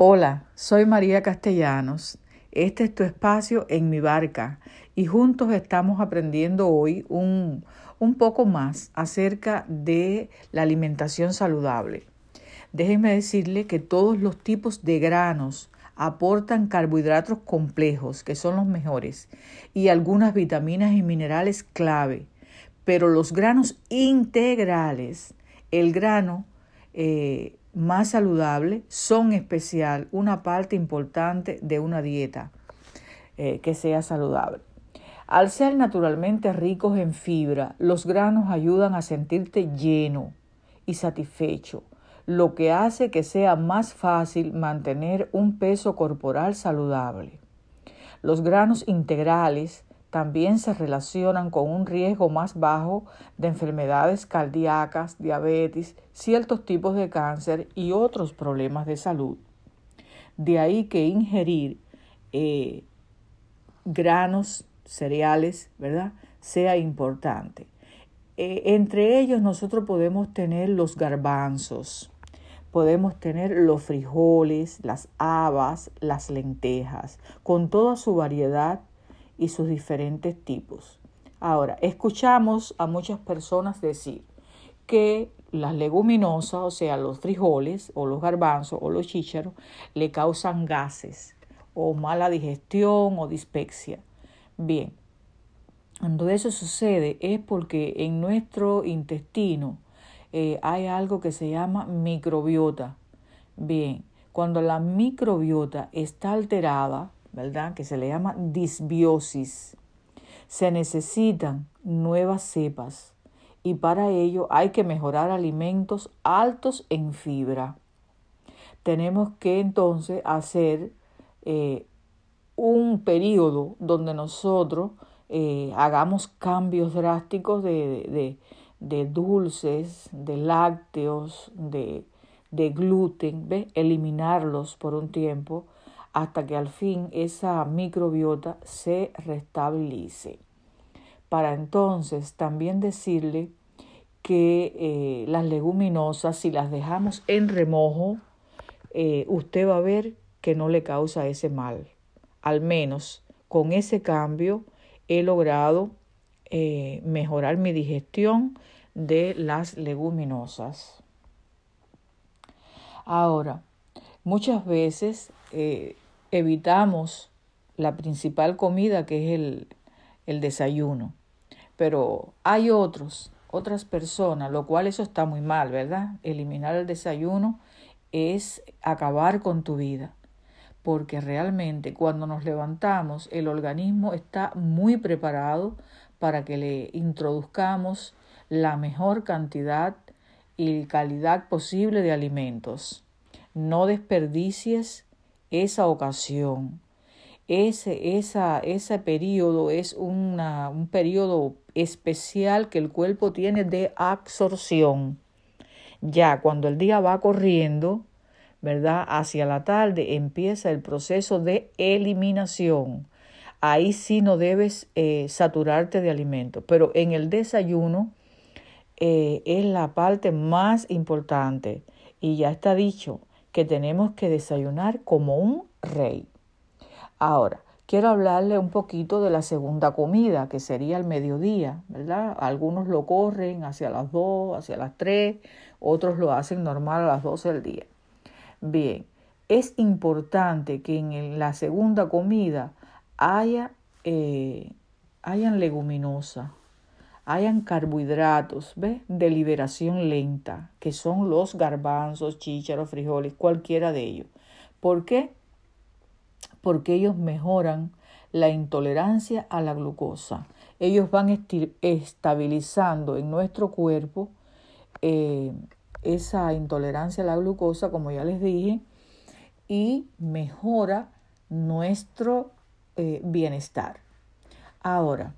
Hola, soy María Castellanos. Este es tu espacio en mi barca y juntos estamos aprendiendo hoy un, un poco más acerca de la alimentación saludable. Déjenme decirle que todos los tipos de granos aportan carbohidratos complejos, que son los mejores, y algunas vitaminas y minerales clave. Pero los granos integrales, el grano eh, más saludable, son especial una parte importante de una dieta eh, que sea saludable. Al ser naturalmente ricos en fibra, los granos ayudan a sentirte lleno y satisfecho, lo que hace que sea más fácil mantener un peso corporal saludable. Los granos integrales también se relacionan con un riesgo más bajo de enfermedades cardíacas, diabetes, ciertos tipos de cáncer y otros problemas de salud. De ahí que ingerir eh, granos, cereales, ¿verdad? Sea importante. Eh, entre ellos nosotros podemos tener los garbanzos, podemos tener los frijoles, las habas, las lentejas, con toda su variedad y sus diferentes tipos. Ahora, escuchamos a muchas personas decir que las leguminosas, o sea, los frijoles o los garbanzos o los chícharos, le causan gases o mala digestión o dispepsia. Bien, cuando eso sucede es porque en nuestro intestino eh, hay algo que se llama microbiota. Bien, cuando la microbiota está alterada, Que se le llama disbiosis. Se necesitan nuevas cepas y para ello hay que mejorar alimentos altos en fibra. Tenemos que entonces hacer eh, un periodo donde nosotros eh, hagamos cambios drásticos de, de, dulces, de lácteos, de, gluten, ¿ve? eliminarlos por un tiempo hasta que al fin esa microbiota se restablece. Para entonces también decirle que eh, las leguminosas, si las dejamos en remojo, eh, usted va a ver que no le causa ese mal. Al menos con ese cambio he logrado eh, mejorar mi digestión de las leguminosas. Ahora, muchas veces evitamos la principal comida que es el, el desayuno. Pero hay otros, otras personas, lo cual eso está muy mal, ¿verdad? Eliminar el desayuno es acabar con tu vida, porque realmente cuando nos levantamos el organismo está muy preparado para que le introduzcamos la mejor cantidad y calidad posible de alimentos. No desperdicies esa ocasión. Ese, esa, ese periodo es una, un periodo especial que el cuerpo tiene de absorción. Ya cuando el día va corriendo, ¿verdad? Hacia la tarde empieza el proceso de eliminación. Ahí sí no debes eh, saturarte de alimentos, pero en el desayuno eh, es la parte más importante. Y ya está dicho, que tenemos que desayunar como un rey. Ahora, quiero hablarle un poquito de la segunda comida, que sería el mediodía, ¿verdad? Algunos lo corren hacia las 2, hacia las 3, otros lo hacen normal a las 12 del día. Bien, es importante que en la segunda comida haya, eh, hayan leguminosas, hayan carbohidratos, ¿ves? De liberación lenta, que son los garbanzos, chícharos, frijoles, cualquiera de ellos. ¿Por qué? Porque ellos mejoran la intolerancia a la glucosa. Ellos van estabilizando en nuestro cuerpo eh, esa intolerancia a la glucosa, como ya les dije, y mejora nuestro eh, bienestar. Ahora,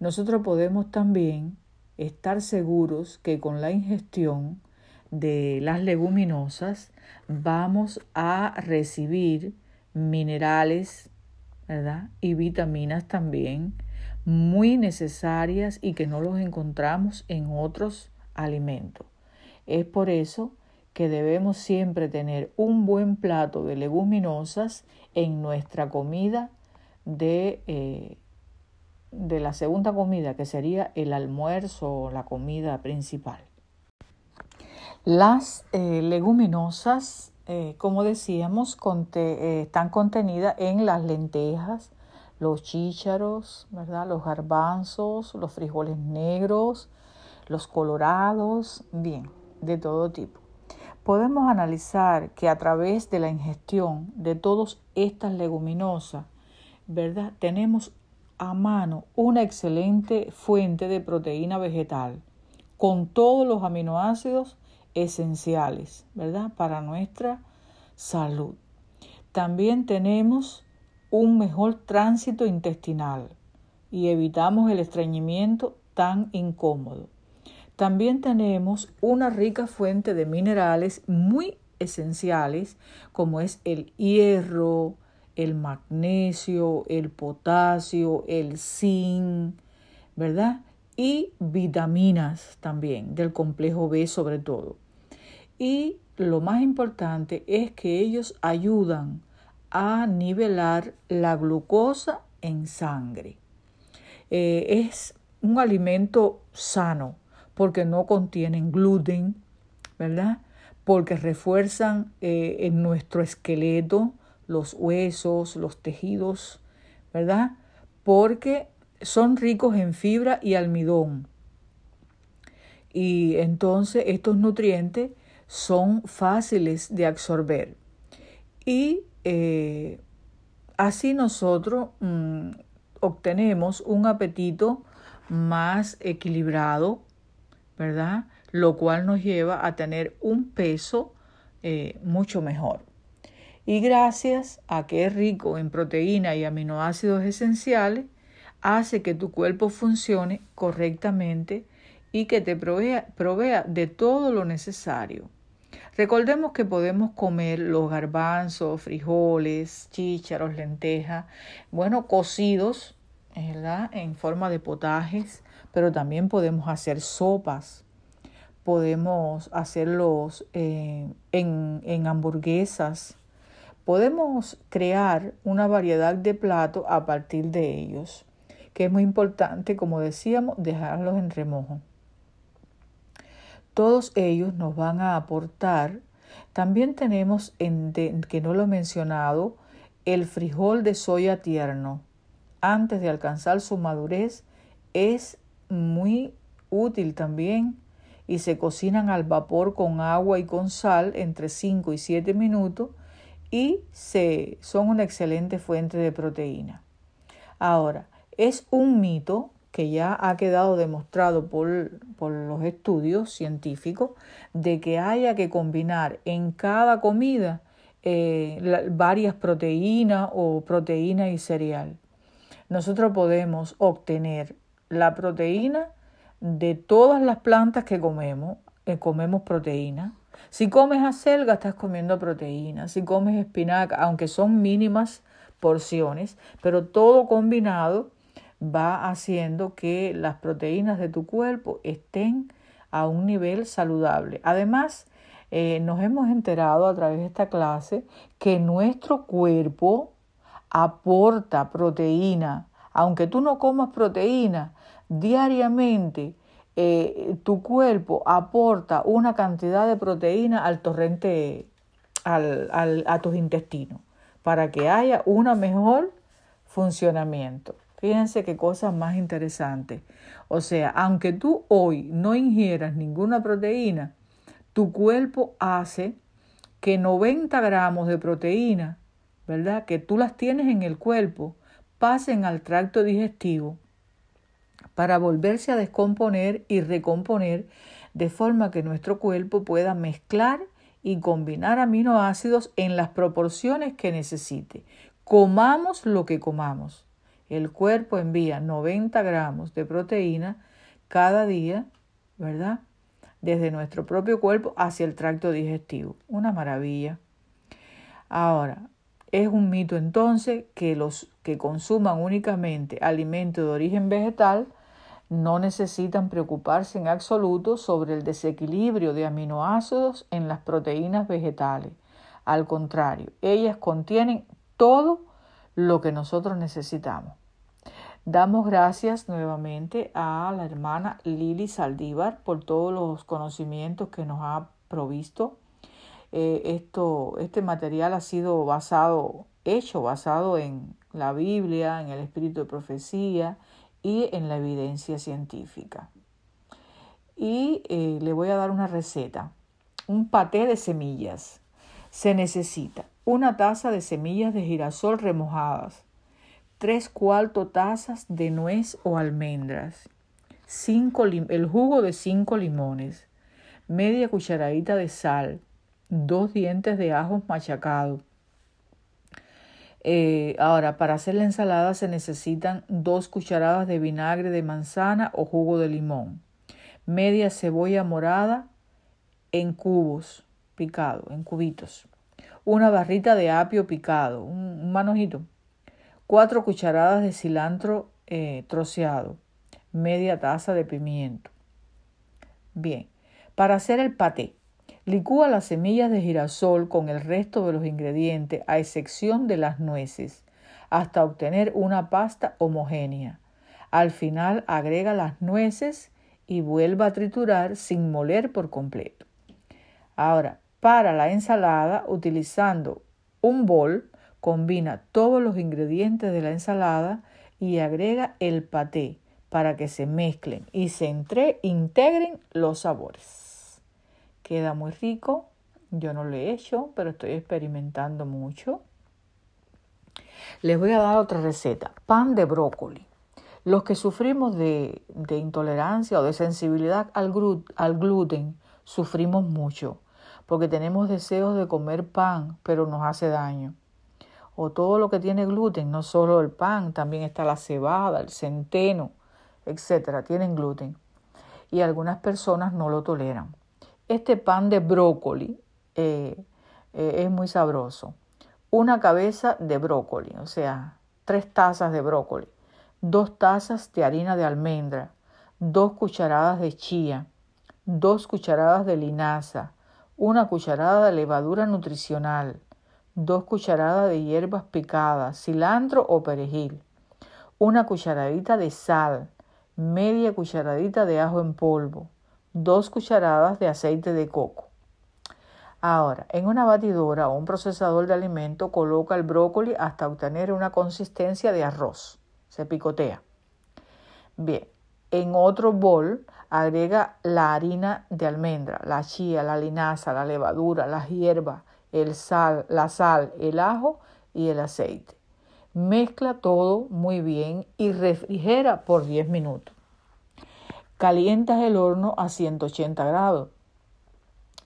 nosotros podemos también estar seguros que con la ingestión de las leguminosas vamos a recibir minerales ¿verdad? y vitaminas también muy necesarias y que no los encontramos en otros alimentos. Es por eso que debemos siempre tener un buen plato de leguminosas en nuestra comida de, eh, de la segunda comida, que sería el almuerzo o la comida principal. Las eh, leguminosas, eh, como decíamos, están contenidas en las lentejas, los chícharos, ¿verdad? los garbanzos, los frijoles negros, los colorados, bien, de todo tipo. Podemos analizar que a través de la ingestión de todas estas leguminosas, ¿verdad? Tenemos a mano una excelente fuente de proteína vegetal con todos los aminoácidos esenciales, ¿verdad? Para nuestra salud. También tenemos un mejor tránsito intestinal y evitamos el estreñimiento tan incómodo. También tenemos una rica fuente de minerales muy esenciales como es el hierro, el magnesio, el potasio, el zinc, ¿verdad? Y vitaminas también, del complejo B sobre todo. Y lo más importante es que ellos ayudan a nivelar la glucosa en sangre. Eh, es un alimento sano porque no contienen gluten, ¿verdad? Porque refuerzan eh, en nuestro esqueleto los huesos, los tejidos, ¿verdad? Porque son ricos en fibra y almidón. Y entonces estos nutrientes son fáciles de absorber. Y eh, así nosotros mm, obtenemos un apetito más equilibrado, ¿verdad? Lo cual nos lleva a tener un peso eh, mucho mejor. Y gracias a que es rico en proteína y aminoácidos esenciales, hace que tu cuerpo funcione correctamente y que te provea, provea de todo lo necesario. Recordemos que podemos comer los garbanzos, frijoles, chícharos, lentejas, bueno, cocidos, ¿verdad? En forma de potajes, pero también podemos hacer sopas, podemos hacerlos eh, en, en hamburguesas, podemos crear una variedad de platos a partir de ellos, que es muy importante, como decíamos, dejarlos en remojo. Todos ellos nos van a aportar. También tenemos, en que no lo he mencionado, el frijol de soya tierno. Antes de alcanzar su madurez es muy útil también y se cocinan al vapor con agua y con sal entre 5 y 7 minutos y se, son una excelente fuente de proteína. Ahora, es un mito que ya ha quedado demostrado por, los estudios científicos de que haya que combinar en cada comida eh, varias proteínas o proteína y cereal. Nosotros podemos obtener la proteína de todas las plantas que comemos, eh, comemos proteína. Si comes acelga, estás comiendo proteína. Si comes espinaca, aunque son mínimas porciones, pero todo combinado va haciendo que las proteínas de tu cuerpo estén a un nivel saludable. Además, eh, nos hemos enterado a través de esta clase que nuestro cuerpo aporta proteína. Aunque tú no comas proteína diariamente, eh, tu cuerpo aporta una cantidad de proteína al torrente, a tus intestinos, para que haya un mejor funcionamiento. Fíjense qué cosas más interesantes. O sea, aunque tú hoy no ingieras ninguna proteína, tu cuerpo hace que 90 gramos de proteína, ¿verdad? Que tú las tienes en el cuerpo, pasen al tracto digestivo para volverse a descomponer y recomponer de forma que nuestro cuerpo pueda mezclar y combinar aminoácidos en las proporciones que necesite. Comamos lo que comamos. El cuerpo envía 90 gramos de proteína cada día, ¿verdad? Desde nuestro propio cuerpo hacia el tracto digestivo. Una maravilla. Ahora, es un mito entonces que los que consuman únicamente alimentos de origen vegetal No necesitan preocuparse en absoluto sobre el desequilibrio de aminoácidos en las proteínas vegetales. Al contrario, ellas contienen todo lo que nosotros necesitamos. Damos gracias nuevamente a la hermana Lili Saldívar por todos los conocimientos que nos ha provisto. Eh, esto, este material ha sido basado, hecho basado en la Biblia, en el espíritu de profecía y en la evidencia científica. Y eh, le voy a dar una receta. Un paté de semillas. Se necesita una taza de semillas de girasol remojadas, tres cuartos tazas de nuez o almendras, cinco el jugo de cinco limones, media cucharadita de sal, dos dientes de ajos machacados. Eh, ahora, para hacer la ensalada se necesitan dos cucharadas de vinagre de manzana o jugo de limón, media cebolla morada en cubos, picado, en cubitos, una barrita de apio picado, un, manojito, cuatro cucharadas de cilantro eh, troceado, media taza de pimiento. Bien, para hacer el paté, licúa las semillas de girasol con el resto de los ingredientes, a excepción de las nueces, hasta obtener una pasta homogénea. Al final agrega las nueces y vuelva a triturar sin moler por completo. Ahora, para la ensalada, utilizando un bol, combina todos los ingredientes de la ensalada y agrega el paté para que se mezclen y se integren los sabores. Queda muy rico. Yo no lo he hecho, pero estoy experimentando mucho. Les voy a dar otra receta. Pan de brócoli. Los que sufrimos de, intolerancia o de sensibilidad al gluten, sufrimos mucho porque tenemos deseos de comer pan, pero nos hace daño. O todo lo que tiene gluten, no solo el pan, también está la cebada, el centeno, etcétera, tienen gluten. Y algunas personas no lo toleran. Este pan de brócoli eh, eh, es muy sabroso. Una cabeza de brócoli, o sea, tres tazas de brócoli, dos tazas de harina de almendra, dos cucharadas de chía, dos cucharadas de linaza, una cucharada de levadura nutricional, dos cucharadas de hierbas picadas, cilantro o perejil, una cucharadita de sal, media cucharadita de ajo en polvo, dos cucharadas de aceite de coco. Ahora, en una batidora o un procesador de alimento coloca el brócoli hasta obtener una consistencia de arroz. Se picotea. Bien, en otro bol agrega la harina de almendra, la chía, la linaza, la levadura, las hierbas, el sal, la sal, el ajo y el aceite. Mezcla todo muy bien y refrigera por 10 minutos. Calientas el horno a 180 grados.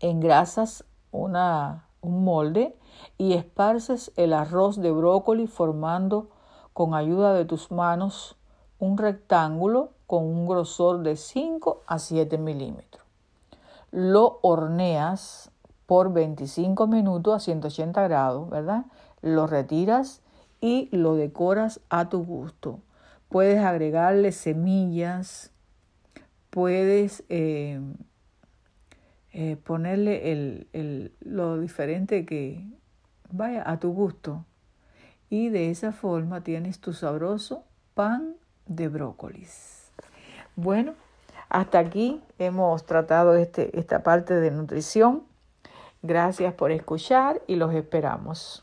Engrasas una, un molde y esparces el arroz de brócoli formando con ayuda de tus manos un rectángulo con un grosor de 5 a 7 milímetros. Lo horneas por 25 minutos a 180 grados, ¿verdad? Lo retiras y lo decoras a tu gusto. Puedes agregarle semillas, puedes eh, eh, ponerle el, lo diferente que vaya a tu gusto. Y de esa forma tienes tu sabroso pan de brócolis. Bueno, hasta aquí hemos tratado este, esta parte de nutrición. Gracias por escuchar y los esperamos.